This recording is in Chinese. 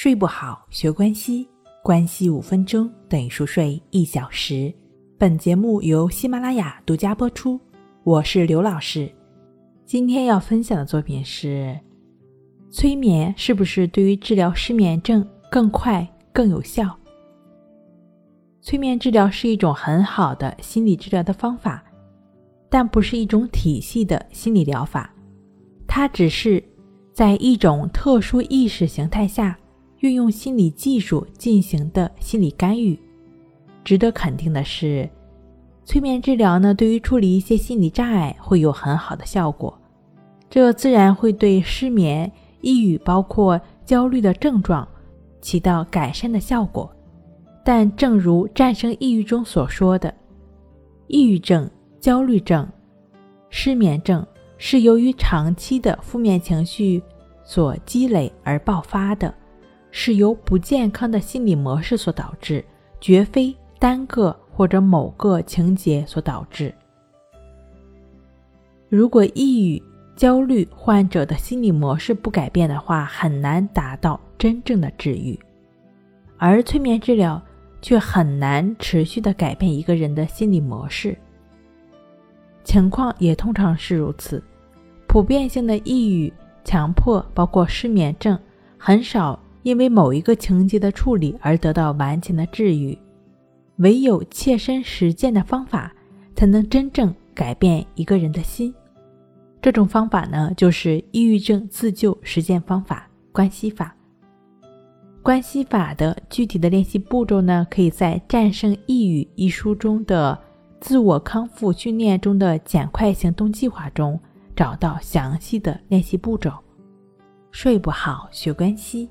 睡不好，学关西，关系五分钟等于熟睡一小时。本节目由喜马拉雅独家播出，我是刘老师。今天要分享的作品是：催眠是不是对于治疗失眠症更快更有效？催眠治疗是一种很好的心理治疗的方法，但不是一种体系的心理疗法，它只是在一种特殊意识形态下。运用心理技术进行的心理干预，值得肯定的是，催眠治疗呢，对于处理一些心理障碍会有很好的效果，这自然会对失眠、抑郁，包括焦虑的症状起到改善的效果。但正如《战胜抑郁》中所说的，抑郁症、焦虑症、失眠症是由于长期的负面情绪所积累而爆发的。是由不健康的心理模式所导致，绝非单个或者某个情节所导致。如果抑郁、焦虑患者的心理模式不改变的话，很难达到真正的治愈。而催眠治疗却很难持续的改变一个人的心理模式。情况也通常是如此。普遍性的抑郁、强迫，包括失眠症，很少。因为某一个情节的处理而得到完全的治愈，唯有切身实践的方法，才能真正改变一个人的心。这种方法呢，就是抑郁症自救实践方法——关系法。关系法的具体的练习步骤呢，可以在《战胜抑郁》一书中的自我康复训练中的简快行动计划中找到详细的练习步骤。睡不好，学关系。